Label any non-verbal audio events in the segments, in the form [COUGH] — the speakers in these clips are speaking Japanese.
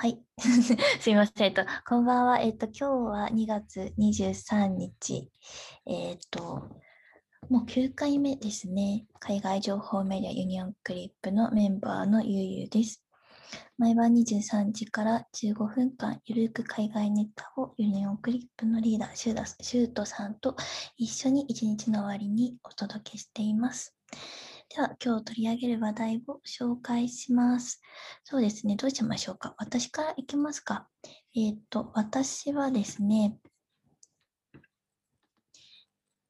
はい。[LAUGHS] すみません。えっと、こんばんは。えっと、今日は2月23日。えっと、もう9回目ですね。海外情報メディアユニオンクリップのメンバーのゆうゆうです。毎晩23時から15分間、ゆるく海外ネタをユニオンクリップのリーダー、シュートさんと一緒に一日の終わりにお届けしています。では、今日取り上げる話題を紹介します。そうですね、どうしましょうか？私からいきますか。えっ、と、私はですね、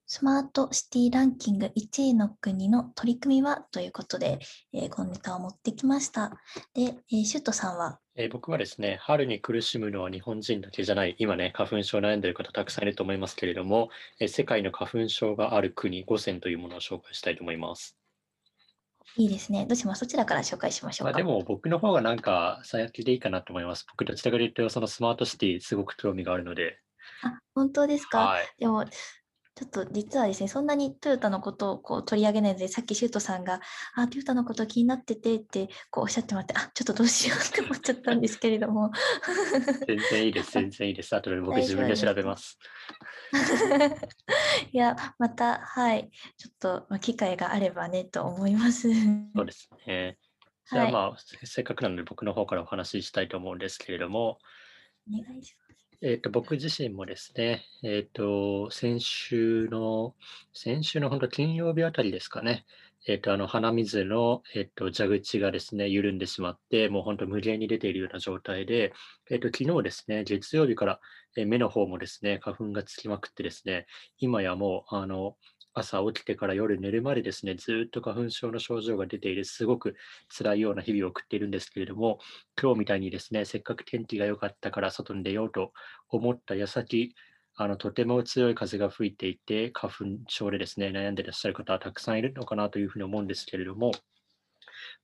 スマートシティランキング1位の国の取り組みはということで、えー、このネタを持ってきました。で、えー、シュットさんは？えー、僕はですね、春に苦しむのは日本人だけじゃない、今ね、花粉症悩んでる方たくさんいると思いますけれども、え、世界の花粉症がある国5選というものを紹介したいと思います。いいですね。どうします？そちらから紹介しましょうか？まあ、でも僕の方がなんか先でいいかなと思います。僕どちらかというとそのスマートシティすごく興味があるので。あ、本当ですか、はい、でもちょっと実はですね、そんなにトヨタのことをこう取り上げないので、さっきシュートさんが、あ、トヨタのこと気になっててってこうおっしゃってもらって、あ、ちょっとどうしようって思っちゃったんですけれども。全然いいです、全然いいです。あとで僕自分で調べます。[LAUGHS] いや、また、はい、ちょっと、まあ、機会があればねと思います。そうですね。じゃあまあ、はい、せっかくなので僕の方からお話ししたいと思うんですけれども、お願いします。えっと、僕自身もですね、えっと、先週の、先週の本当金曜日あたりですかね、えっと、あの、鼻水の、えっと、蛇口がですね、緩んでしまって、もう本当無限に出ているような状態で、えっと、昨日ですね、月曜日から、え目の方もですね、花粉がつきまくってですね、今やもう、あの、朝起きてから夜寝るまでですね、ずっと花粉症の症状が出ている、すごく辛いような日々を送っているんですけれども、今日みたいにですね、せっかく天気が良かったから外に出ようと思った矢先、あのとても強い風が吹いていて、花粉症でですね、悩んでいらっしゃる方はたくさんいるのかなというふうに思うんですけれども、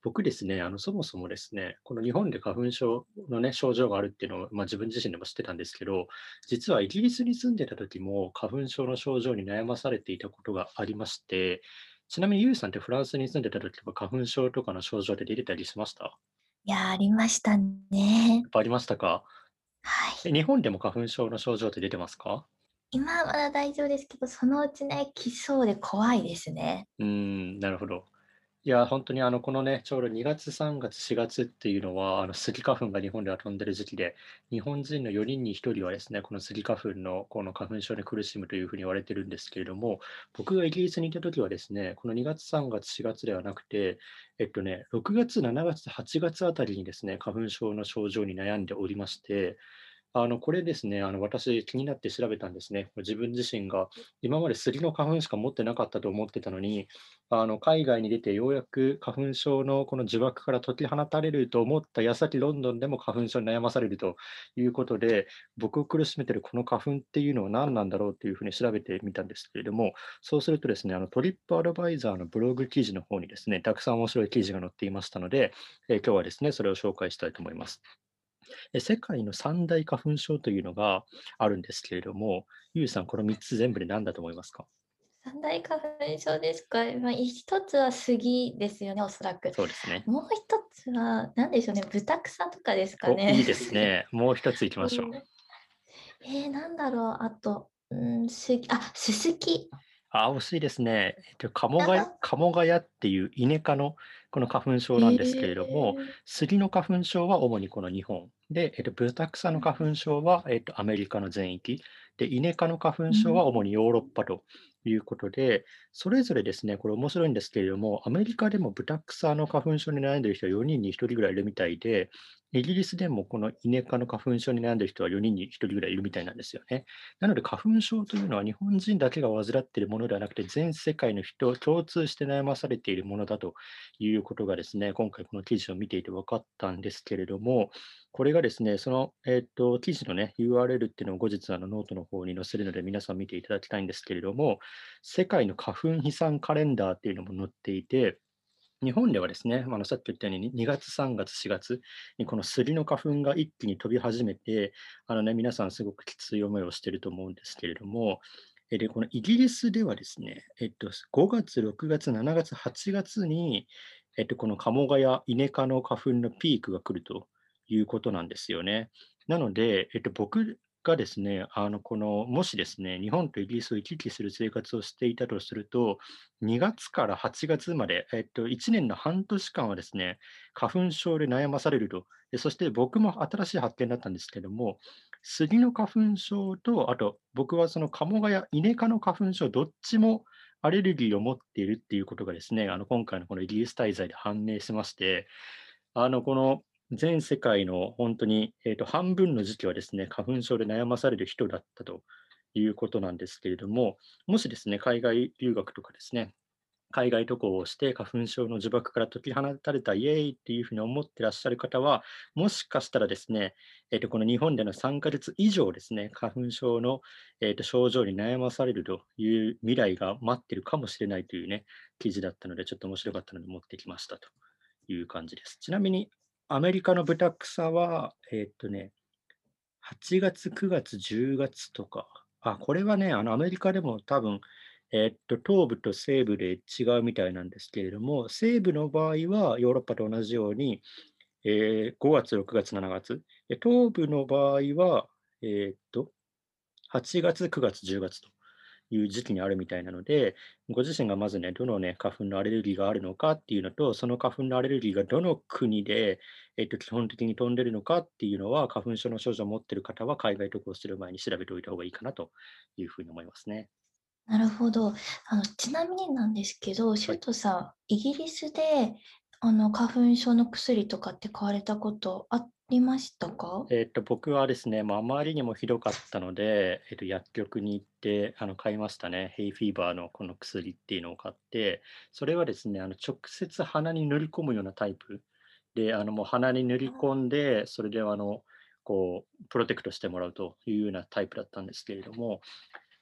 僕ですね、あのそもそもですね、この日本で花粉症の、ね、症状があるっていうのを、まあ、自分自身でも知ってたんですけど、実はイギリスに住んでた時も花粉症の症状に悩まされていたことがありまして、ちなみにユウさんってフランスに住んでた時は花粉症とかの症状で出てたりしました？いや、ありましたね。ありましたか？はい。日本でも花粉症の症状って出てますか？今はまだ大丈夫ですけど、そのうちね、来そうで怖いですね。うん、なるほど。いや、本当にあの、このね、ちょうど2月、3月、4月っていうのは、あの、スギ花粉が日本では飛んでる時期で、日本人の4人に1人はですね、このスギ花粉のこの花粉症に苦しむというふうに言われてるんですけれども、僕がイギリスにいた時はですね、この2月、3月、4月ではなくて、えっとね、6月、7月、8月あたりにですね、花粉症の症状に悩んでおりまして、あの、これですね、あの、私気になって調べたんですね。自分自身が今まで杉の花粉しか持ってなかったと思ってたのに、あの、海外に出てようやく花粉症のこの呪縛から解き放たれると思った矢先ロンドンでも花粉症に悩まされるということで、僕を苦しめてるこの花粉っていうのは何なんだろうというふうに調べてみたんですけれども、そうするとですね、あの、トリップアドバイザーのブログ記事の方にですね、たくさん面白い記事が載っていましたので、えー、今日はですね、それを紹介したいと思います。世界の三大花粉症というのがあるんですけれども、ゆうさん、この3つ全部で何だと思いますか？三大花粉症ですか、まあ、一つは杉ですよね、おそらく。そうですね。もう一つは、何でしょうね、豚草とかですかね。いいですね。もう一ついきましょう。えー、なんだろう、あと、うん、すあ、すすき。あ、惜しいですね。えっと、カモガヤ、カモガヤっていうイネ科のこの花粉症なんですけれども、杉の花粉症は主にこの日本。で、えっと、ブタクサの花粉症は、えっと、アメリカの全域。で、イネ科の花粉症は主にヨーロッパということで、それぞれですね、これ面白いんですけれども、アメリカでもブタクサの花粉症に悩んでいる人は4人に1人ぐらいいるみたいで、イギリスでもこのイネ科の花粉症に悩んでいる人は4人に1人ぐらいいるみたいなんですよね。なので花粉症というのは日本人だけが患っているものではなくて、全世界の人共通して悩まされているものだということがですね、今回この記事を見ていて分かったんですけれども、これがですね、その、えーと、記事の、ね、URL っていうのを後日あのノートの方に載せるので皆さん見ていただきたいんですけれども、世界の花粉飛散カレンダーっていうのも載っていて、日本ではですね、あのさっき言ったように2月、3月、4月にこのスギの花粉が一気に飛び始めて、あのね、皆さんすごくきつい思いをしていると思うんですけれども、で、このイギリスではですね、えっと、5月、6月、7月、8月に、えっと、このカモガやイネ科の花粉のピークが来るということなんですよね。なので、えっと、僕がですね、あのこのもしですね、日本とイギリスを行き来する生活をしていたとすると、2月から8月まで、えっと、1年の半年間はですね、花粉症で悩まされると。でそして僕も新しい発見だったんですけども、杉の花粉症と、あと僕はそのカモガやイネ科の花粉症、どっちもアレルギーを持っているっていうことがですね、あの今回のこのイギリス滞在で判明しまして、あのこの全世界の本当に、えーと、半分の時期はですね、花粉症で悩まされる人だったということなんですけれども、もしですね、海外留学とかですね、海外渡航をして花粉症の呪縛から解き放たれたイエーイっていうふうに思ってらっしゃる方は、もしかしたらですね、えー、とこの日本での3ヶ月以上ですね、花粉症の、えー、と症状に悩まされるという未来が待ってるかもしれないというね、記事だったので、ちょっと面白かったので持ってきましたという感じです。ちなみに、アメリカの豚草は、えー、っとね、8月、9月、10月とか、あ、これはね、あのアメリカでも多分、えー、っと、東部と西部で違うみたいなんですけれども、西部の場合はヨーロッパと同じように、えー、5月、6月、7月。東部の場合は、えー、っと、8月、9月、10月という時期にあるみたいなので、ご自身がまずね、どのね、花粉のアレルギーがあるのかっていうのと、その花粉のアレルギーがどの国で、えっと、基本的に飛んでるのかっていうのは、花粉症の症状を持っている方は、海外渡航する前に調べておいた方がいいかなというふうに思いますね。なるほど。あのちなみになんですけど、シュートさん、はい、イギリスであの花粉症の薬とかって買われたことありましたか？えっと、僕はですね、まあ、あまりにもひどかったので、えっと、薬局に行ってあの買いましたね。ヘイフィーバーのこの薬っていうのを買って、それはですね、あの直接鼻に塗り込むようなタイプで、あのもう鼻に塗り込んで、それであのこうプロテクトしてもらうというようなタイプだったんですけれども、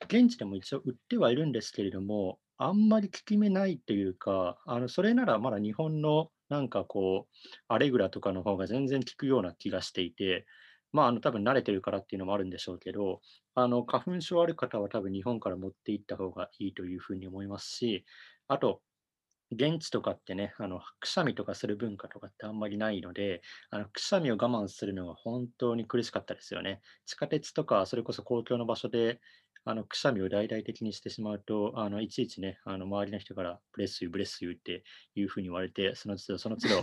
現地でも一応売ってはいるんですけれども、あんまり効き目ないというか、あのそれならまだ日本のなんかこう、アレグラとかの方が全然効くような気がしていて、まあ、あの多分慣れてるからっていうのもあるんでしょうけど、あの花粉症ある方は多分日本から持って行った方がいいというふうに思いますし、あと、現地とかってね、あのくしゃみとかする文化とかってあんまりないので、あのくしゃみを我慢するのが本当に苦しかったですよね。地下鉄とか、それこそ公共の場所であのくしゃみを大々的にしてしまうと、あのいちいちね、あの周りの人から Bless you、Bless you っていうふうに言われて、その都度、その [LAUGHS] 都度、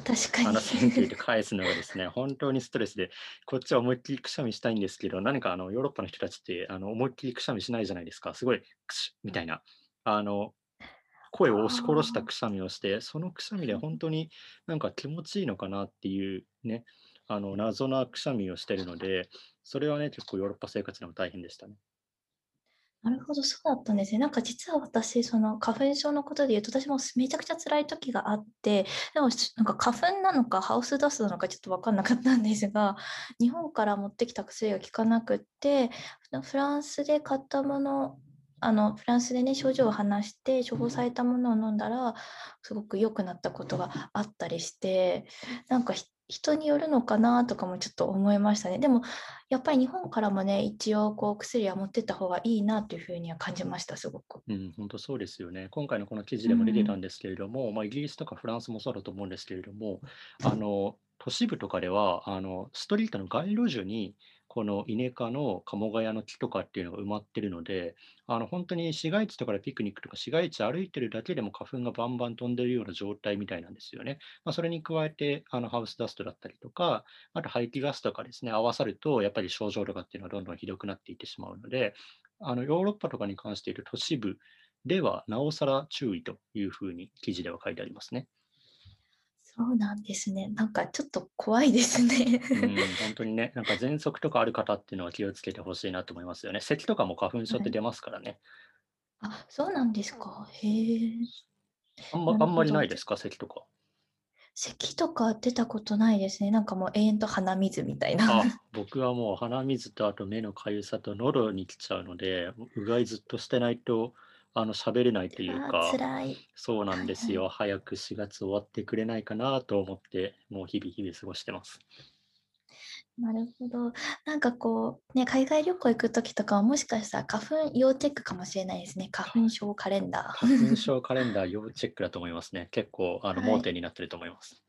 あの Thank you って返すのがですね、本当にストレスで、こっちは思いっきりくしゃみしたいんですけど、何かあのヨーロッパの人たちってあの思いっきりくしゃみしないじゃないですか、すごいくしみたいな。あの声を押し殺したくしゃみをして、そのくしゃみで本 [LAUGHS] 当になんか気持ちいいのかなっていうね、あの謎なくしゃみをしてるので、それはね、結構ヨーロッパ生活でも大変でしたね。なるほど、そうだったんですね。なんか実は私、その花粉症のことで言うと、私もめちゃくちゃ辛い時があって、でもなんか花粉なのかハウスダストなのかちょっと分かんなかったんですが、日本から持ってきた薬が効かなくって、フランスで買ったもの、あのフランスでね症状を話して処方されたものを飲んだらすごく良くなったことがあったりしてなんか人によるのかなとかもちょっと思いましたね。でもやっぱり日本からもね一応こう薬は持ってった方がいいなというふうには感じましたすごく。うん、本当そうですよね。今回のこの記事でも出てたんですけれども、うん、まあ、イギリスとかフランスもそうだと思うんですけれども、あの都市部とかではあのストリートの街路樹にこのイネ科のカモガヤの木とかっていうのが埋まってるので、あの本当に市街地とかでピクニックとか市街地歩いてるだけでも花粉がバンバン飛んでるような状態みたいなんですよね。まあ、それに加えてあのハウスダストだったりとか、あと排気ガスとかですね、合わさるとやっぱり症状とかっていうのはどんどんひどくなっていってしまうので、あのヨーロッパとかに関している都市部ではなおさら注意というふうに記事では書いてありますね。そうなんですね。なんかちょっと怖いですね。うん、[LAUGHS] 本当にね、なんか喘息とかある方っていうのは気をつけてほしいなと思いますよね。咳とかも花粉症って出ますからね。あ、そうなんですか。へえ。あんまあんまりないですか、咳とか。咳とか出たことないですね。なんかもう永遠と鼻水みたいな。あ、僕はもう鼻水とあと目のかゆさと喉に来ちゃうので、うがいずっとしてないとあの喋れないというか。そうなんですよ。早く4月終わってくれないかなと思って、もう日々日々過ごしてます。なるほど。なんかこう、ね、海外旅行行くときとかはもしかしたら花粉要チェックかもしれないですね。花粉症カレンダー。花粉症カレンダー [LAUGHS] 要チェックだと思いますね。結構あの盲点になってると思います。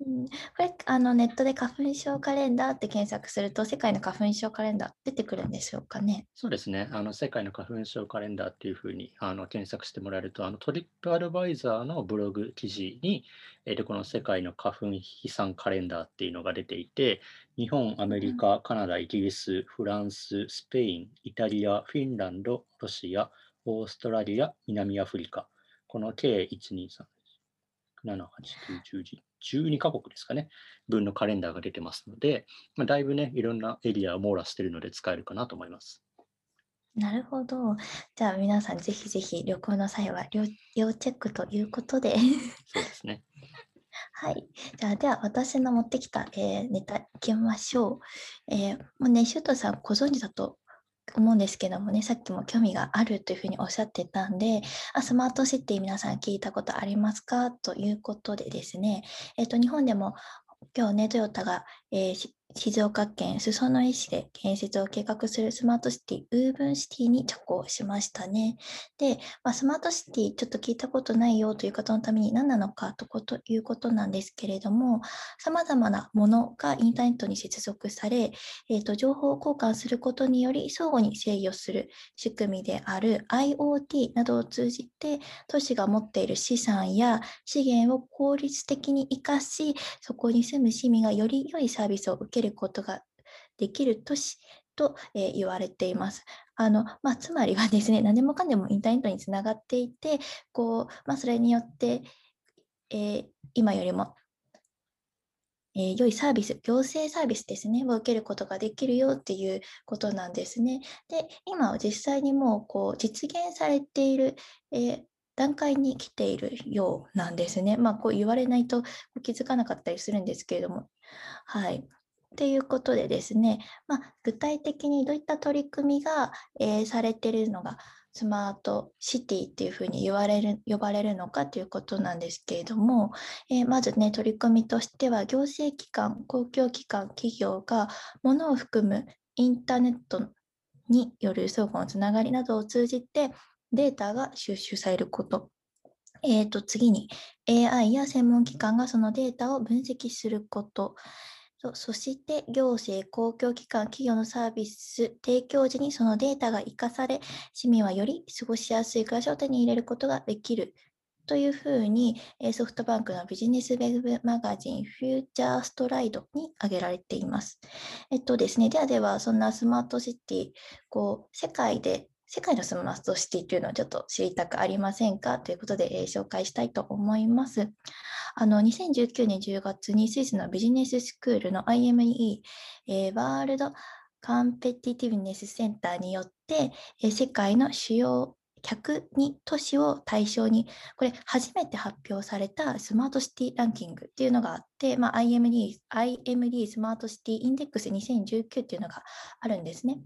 うん、これあのネットで花粉症カレンダーって検索すると世界の花粉症カレンダー出てくるんでしょうかね。そうですね。あの世界の花粉症カレンダーっていうふうにあの検索してもらえると、あのトリップアドバイザーのブログ記事に、えーとこの世界の花粉飛散カレンダーっていうのが出ていて、日本、アメリカ、カナダ、イギリス、フランス、スペイン、イタリア、フィンランド、ロシア、オーストラリア、南アフリカ、この計1、2、3、7、8、9、10、12カ国ですかね、分のカレンダーが出てますので、まあ、だいぶね、いろんなエリアを網羅してるので使えるかなと思います。なるほど。じゃあ皆さんぜひぜひ旅行の際は要要チェックということで。そうですね。[LAUGHS] はい。じゃあ、では私の持ってきた、えーネタいきましょう。えーもうね、シュートさんご存知だと思うんですけどもね、さっきも興味があるというふうにおっしゃってたんで、あスマートシティ皆さん聞いたことありますか？ということでですね、えっ、と、日本でも今日ね、トヨタが、えー静岡県裾野市で建設を計画するスマートシティ、ウーブンシティに着工しましたね。で、まあ、スマートシティちょっと聞いたことないよという方のために何なのかとこということなんですけれども、さまざまなものがインターネットに接続され、えーと情報交換することにより相互に制御する仕組みである IoT などを通じて都市が持っている資産や資源を効率的に生かし、そこに住む市民がより良いサービスを受けけることができる都市と、え言われています。あのまあ、つまりはですね、何でもかんでもインターネットにつながっていて、こうまあ、それによって、えー今よりも、えー良いサービス、行政サービスですね、を受けることができるよっていうことなんですね。で、今は実際にもうこう実現されている、えー段階に来ているようなんですね。まあ、こう言われないと気づかなかったりするんですけれども。はい。っていうことでですね、まあ、具体的にどういった取り組みが、えーされているのがスマートシティっていうふうに言われる呼ばれるのかということなんですけれども、えーまずね取り組みとしては行政機関公共機関企業が物を含むインターネットによる相互のつながりなどを通じてデータが収集されること。えー、と次に AI や専門機関がそのデータを分析すること。そそして行政、公共機関、企業のサービス提供時にそのデータが生かされ、市民はより過ごしやすい暮らしを手に入れることができるというふうに、ソフトバンクのビジネスウェブマガジンフューチャーストライドに挙げられています。えっとですね、ではでは、そんなスマートシティ、こう、世界で、世界のスマートシティというのをちょっと知りたくありませんか？ということで、えー紹介したいと思います。あの2019年10月にスイスのビジネススクールの IME、えーワールドコンペティティブネスセンターによって、えー世界の主要102都市を対象に、これ初めて発表されたスマートシティランキングっていうのがあって、まあ、IMD, IMD スマートシティインデックス2019っていうのがあるんですね。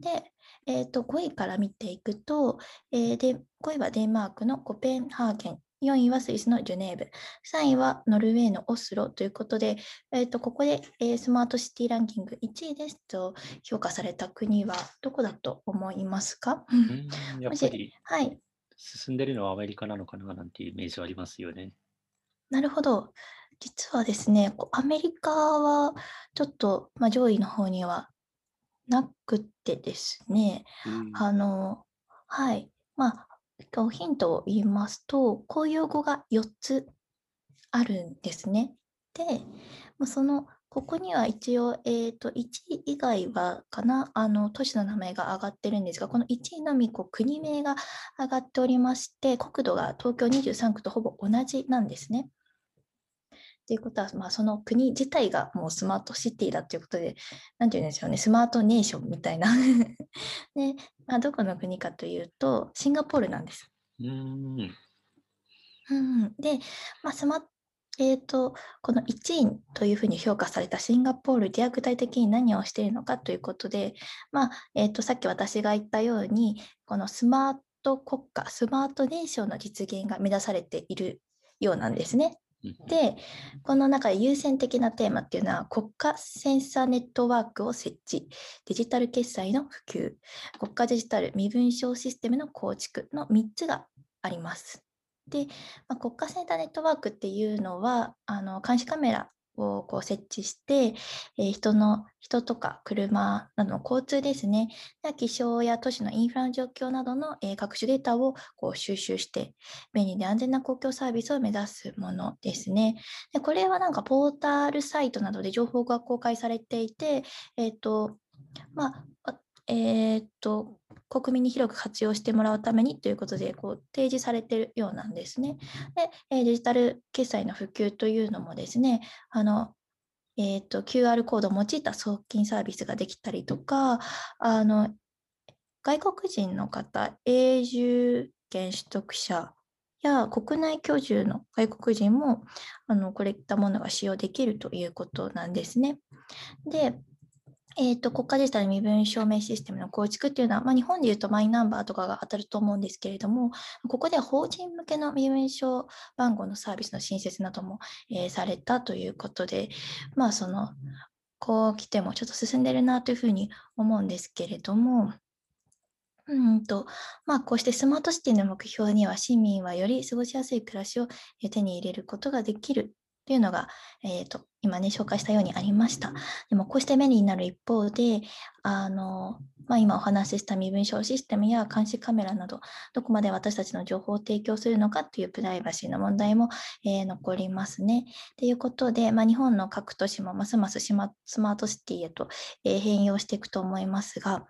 で、えー、と5位から見ていくと、えーで、5位はデンマークのコペンハーゲン、4位はスイスのジュネーブ、3位はノルウェーのオスロということで、えー、とここで、えースマートシティランキング1位ですと評価された国はどこだと思いますか？やっぱりはい、進んでるのはアメリカなのかななんていうイメージはありますよね。なるほど。実はですね、アメリカはちょっと、まあ、上位の方にはなくてですね、うんあの、はい。まあ、ヒントを言いますと、公用語が4つあるんですね。で、その、ここには一応、えっと、1位以外はかな、あの、都市の名前が挙がってるんですが、この1位のみ、こう、国名が上がっておりまして、国土が東京23区とほぼ同じなんですね。ということは、まあ、その国自体がもうスマートシティだということで、なんていうんですよね、スマートネーションみたいな。[LAUGHS] で、まあ、どこの国かというと、シンガポールなんです。うーん。うん、で、まあ、スマえー、とこの1位というふうに評価されたシンガポールでは具体的に何をしているのかということで、まあえー、とさっき私が言ったようにこのスマート国家スマートネーションの実現が目指されているようなんですね。で、この中で優先的なテーマっていうのは、国家センサーネットワークを設置、デジタル決済の普及、国家デジタル身分証システムの構築。の3つがあります。で、まあ、国家センターネットワークっていうのは、あの監視カメラをこう設置して、えー、人の人とか車などの交通ですね、気象や都市のインフラの状況などの、えー、各種データをこう収集して、便利で安全な公共サービスを目指すものですね。でこれはなんかポータルサイトなどで情報が公開されていて、え、ー、と、まあ、えっ、と、国民に広く活用してもらうためにということでこう提示されているようなんですね。で、デジタル決済の普及というのもですね、あのえーと、QR コードを用いた送金サービスができたりとか、あの外国人の方、永住権取得者や国内居住の外国人もあのこういったものが使用できるということなんですね。で、えーと、国家デジタル身分証明システムの構築っていうのは、まあ、日本でいうとマイナンバーとかが当たると思うんですけれども、ここでは法人向けの身分証番号のサービスの新設なども、えー、されたということで、まあその、こう来てもちょっと進んでるなというふうに思うんですけれども、うんとまあ、こうしてスマートシティの目標には市民はより過ごしやすい暮らしを手に入れることができる。というのが、えーと、今ね、紹介したようにありました。でも、こうして便利になる一方で、あのまあ、今お話しした身分証システムや監視カメラなど、どこまで私たちの情報を提供するのかというプライバシーの問題も、えー、残りますね。ということで、まあ、日本の各都市もますますスマートシティへと、えー、変容していくと思いますが、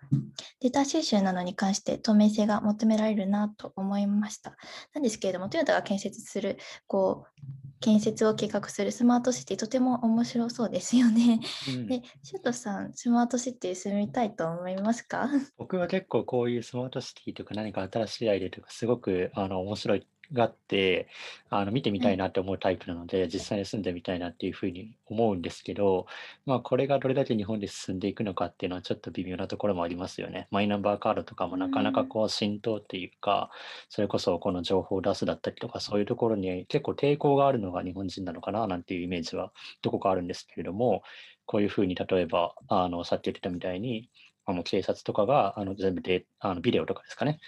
データ収集などに関して透明性が求められるなと思いました。なんですけれども、トヨタが建設するこう建設を計画するスマートシティとても面白そうですよね。うん、で、シュートさん、スマートシティ住みたいと思いますか？[LAUGHS] 僕は結構こういうスマートシティとか何か新しいアイデアとかすごくあの面白いがあって、あの見てみたいなって思うタイプなので、実際に住んでみたいなっていうふうに思うんですけど、まあ、これがどれだけ日本で進んでいくのかっていうのはちょっと微妙なところもありますよね。マイナンバーカードとかもなかなかこう浸透っていうか、それこそこの情報を出すだったりとか、そういうところに結構抵抗があるのが日本人なのかななんていうイメージはどこかあるんですけれども、こういうふうに例えば、あのさっき言ってたみたいに、あの警察とかがあの全部であのビデオとかですかね、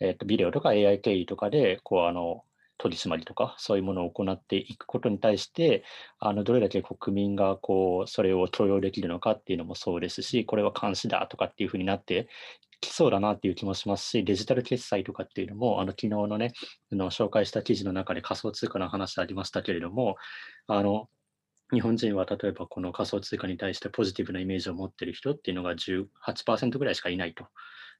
えっと、ビデオとか AI 経由とかで、こう、あの、取り締まりとか、そういうものを行っていくことに対して、あのどれだけ国民がこうそれを許容できるのかっていうのもそうですし、これは監視だとかっていうふうになってきそうだなっていう気もしますし、デジタル決済とかっていうのも、あの昨日のね、の紹介した記事の中で仮想通貨の話ありましたけれども、あの日本人は例えばこの仮想通貨に対してポジティブなイメージを持ってる人っていうのが18%ぐらいしかいないと。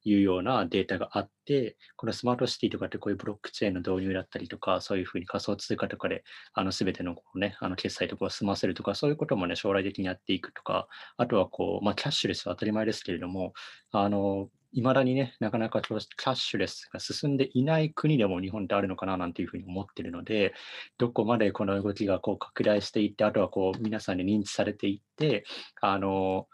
いうようなデータがあって、このスマートシティとかってこういうブロックチェーンの導入だったりとか、そういうふうに仮想通貨とかで、あの全てのこう、ね、あの決済とかを済ませるとか、そういうこともね、将来的にやっていくとか、あとはこう、まあ、キャッシュレスは当たり前ですけれども、あの、いまだにね、なかなかキャッシュレスが進んでいない国でも日本ってあるのかななんていうふうに思ってるので、どこまでこの動きがこう拡大していって、あとはこう皆さんに認知されていって、あの、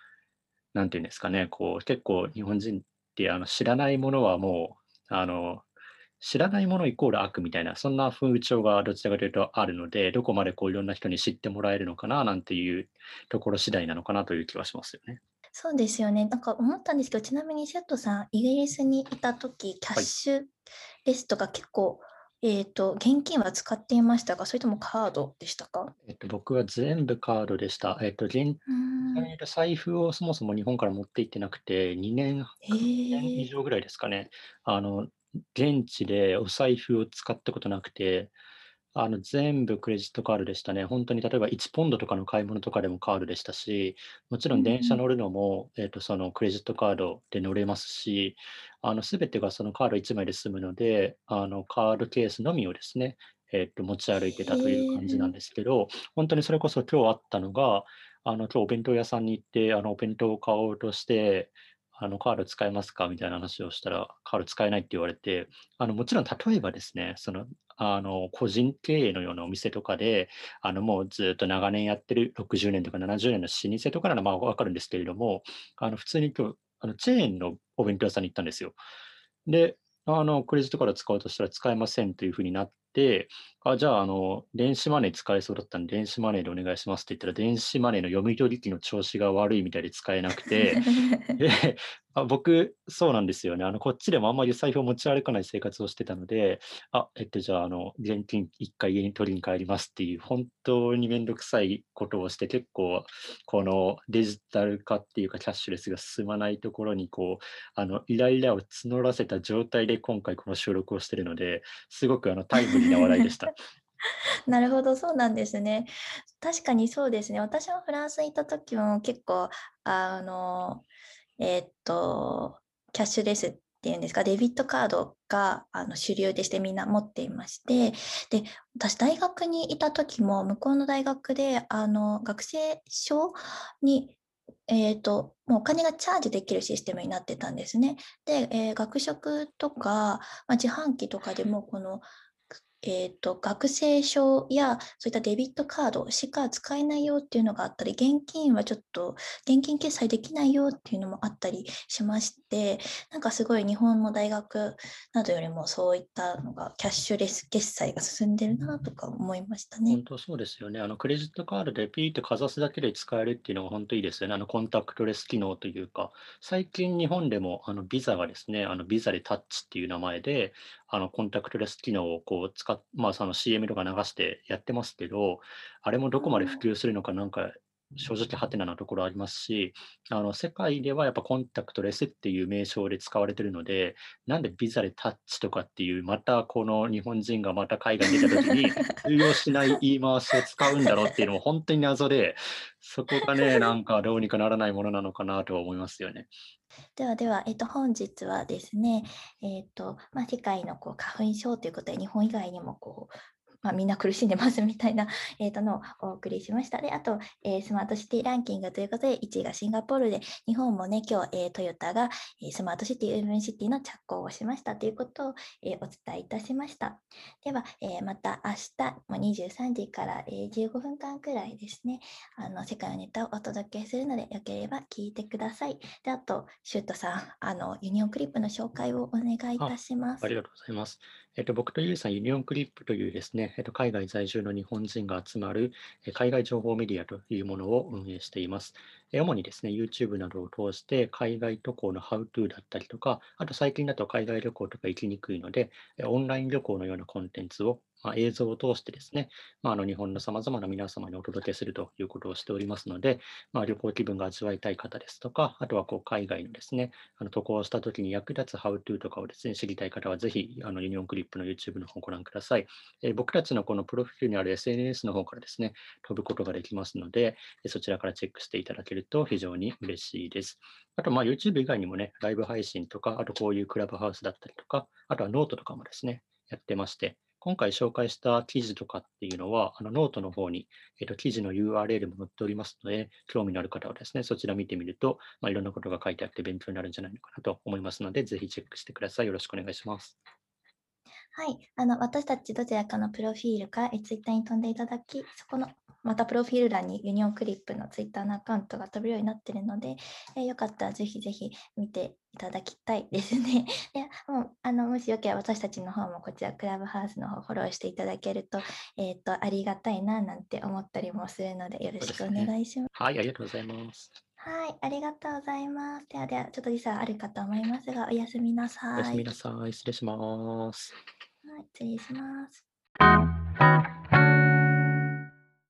なんていうんですかね、こう結構日本人あの知らないものはもうあの知らないものイコール悪みたいな、そんな風潮がどちらかというとあるので、どこまでこういろんな人に知ってもらえるのかななんていうところ次第なのかなという気はしますよね。そうですよね。なんか思ったんですけど、ちなみにシャットさん、イギリスにいたとき、キャッシュレスとか結構えっ、ー、と、現金は使っていましたか？それともカードでしたか？えっと、僕は全部カードでした。えっと、現財布をそもそも日本から持って行ってなくて、2年、2年以上ぐらいですかね。あの、現地でお財布を使ったことなくて、あの全部クレジットカードでしたね。本当に例えば1ポンドとかの買い物とかでもカードでしたし、もちろん電車乗るのも、えっとそのクレジットカードで乗れますし、あの全てがそのカード1枚で済むので、あのカードケースのみをですね、えっと持ち歩いてたという感じなんですけど、本当にそれこそ今日あったのが、あの今日お弁当屋さんに行って、あのお弁当を買おうとして、あのカード使えますかみたいな話をしたら、カード使えないって言われて、あのもちろん例えばですね、そのあの個人経営のようなお店とかで、あのもうずっと長年やってる60年とか70年の老舗とかならまあ分かるんですけれども、あの普通に今日あのチェーンのお弁当屋さんに行ったんですよ。で、あのクレジットカード使おうとしたら使えませんというふうになっ、あじゃあ、あの、電子マネー使えそうだったんで、電子マネーでお願いしますって言ったら、電子マネーの読み取り機の調子が悪いみたいで使えなくて、[LAUGHS] であ僕、そうなんですよね。あの、こっちでもあんまり財布を持ち歩かない生活をしてたので、あ、えっと、じゃあ、あの、現金一回家に取りに帰りますっていう、本当にめんどくさいことをして、結構、このデジタル化っていうか、キャッシュレスが進まないところに、こう、あの、イライラを募らせた状態で今回この収録をしているので、すごくあのタイムリーな話題でした。[LAUGHS] なるほど、そうなんですね。確かにそうですね。私もフランスにいた時も結構、あの、えー、っと、キャッシュレスっていうんですか、デビットカードがあの主流でしてみんな持っていまして、で、私大学にいた時も向こうの大学であの学生証にえーと、もうお金がチャージできるシステムになってたんですね。で、えー、学食とか、まあ、自販機とかでもこのえーと、学生証やそういったデビットカードしか使えないよっていうのがあったり、現金はちょっと現金決済できないよっていうのもあったりしまして、なんかすごい日本の大学などよりもそういったのがキャッシュレス決済が進んでるなとか思いましたね。本当そうですよね。あのクレジットカードでピーってかざすだけで使えるっていうのが本当いいですよね。あのコンタクトレス機能というか、最近日本でもあのビザがですね、あのビザでタッチっていう名前で、あのコンタクトレス機能をこう使っ、まあ、その CM とか流してやってますけど、あれもどこまで普及するのかなんか正直ハテナなところありますし、あの世界ではやっぱコンタクトレスっていう名称で使われてるので、なんでビザでタッチとかっていう、またこの日本人がまた海外に出た時に通用しない言い回しを使うんだろうっていうのも本当に謎で、そこがね、なんかどうにかならないものなのかなと思いますよね。ではでは、えっと、本日はですね、えっとまあ、世界のこう花粉症ということで、日本以外にもこうまあ、みんな苦しんでますみたいな、[LAUGHS] えー、とのをお送りしました。で、あと、えー、スマートシティランキングということで、1位がシンガポールで、日本もね、今日、えー、トヨタが、えー、スマートシティ、ウーブンシティの着工をしましたということを、えー、お伝えいたしました。では、えー、また明日も23時から、えー、15分間くらいですね、あの世界のネタをお届けするので、よければ聞いてください。で、あと、シュートさん、あのユニオンクリップの紹介をお願いいたします。ありがとうございます。えっと、僕とゆうさん、ユニオンクリップというですね、えっと、海外在住の日本人が集まる海外情報メディアというものを運営しています。主にですね、YouTube などを通して海外渡航のハウトゥーだったりとか、あと最近だと海外旅行とか行きにくいので、オンライン旅行のようなコンテンツをまあ、映像を通してですね、まあ、あの日本のさまざまな皆様にお届けするということをしておりますので、まあ、旅行気分が味わいたい方ですとか、あとはこう海外のですね、あの渡航したときに役立つハウトゥーとかをですね、知りたい方はぜひあのユニオンクリップの YouTube の方をご覧ください。えー、僕たちのこのプロフィールにある SNS の方からですね、飛ぶことができますので、そちらからチェックしていただけると非常に嬉しいです。あと、まあ YouTube 以外にもね、ライブ配信とか、あとこういうクラブハウスだったりとか、あとはノートとかもですね、やってまして、今回紹介した記事とかっていうのは、あのノートの方に、えー、と記事の URL も載っておりますので、興味のある方はですね、そちら見てみると、まあ、いろんなことが書いてあって勉強になるんじゃないのかなと思いますので、ぜひチェックしてください。よろしくお願いします。はい、あの私たちどちらかのプロフィールかツイッターに飛んでいただき、そこのまたプロフィール欄にユニオンクリップのツイッターのアカウントが飛ぶようになっているので、えー、よかったらぜひぜひ見ていただきたいですね。[LAUGHS] でもうあのもしよければ私たちの方もこちらクラブハウスの方フォローしていただけると,、えーと、ありがたいななんて思ったりもするのでよろしくお願いします。すね、はい、ありがとうございます。はい、ありがとうございます。ではでは、ちょっと時差あるかと思いますが、おやすみなさい。おやすみなさい。失礼します。はい、失礼します。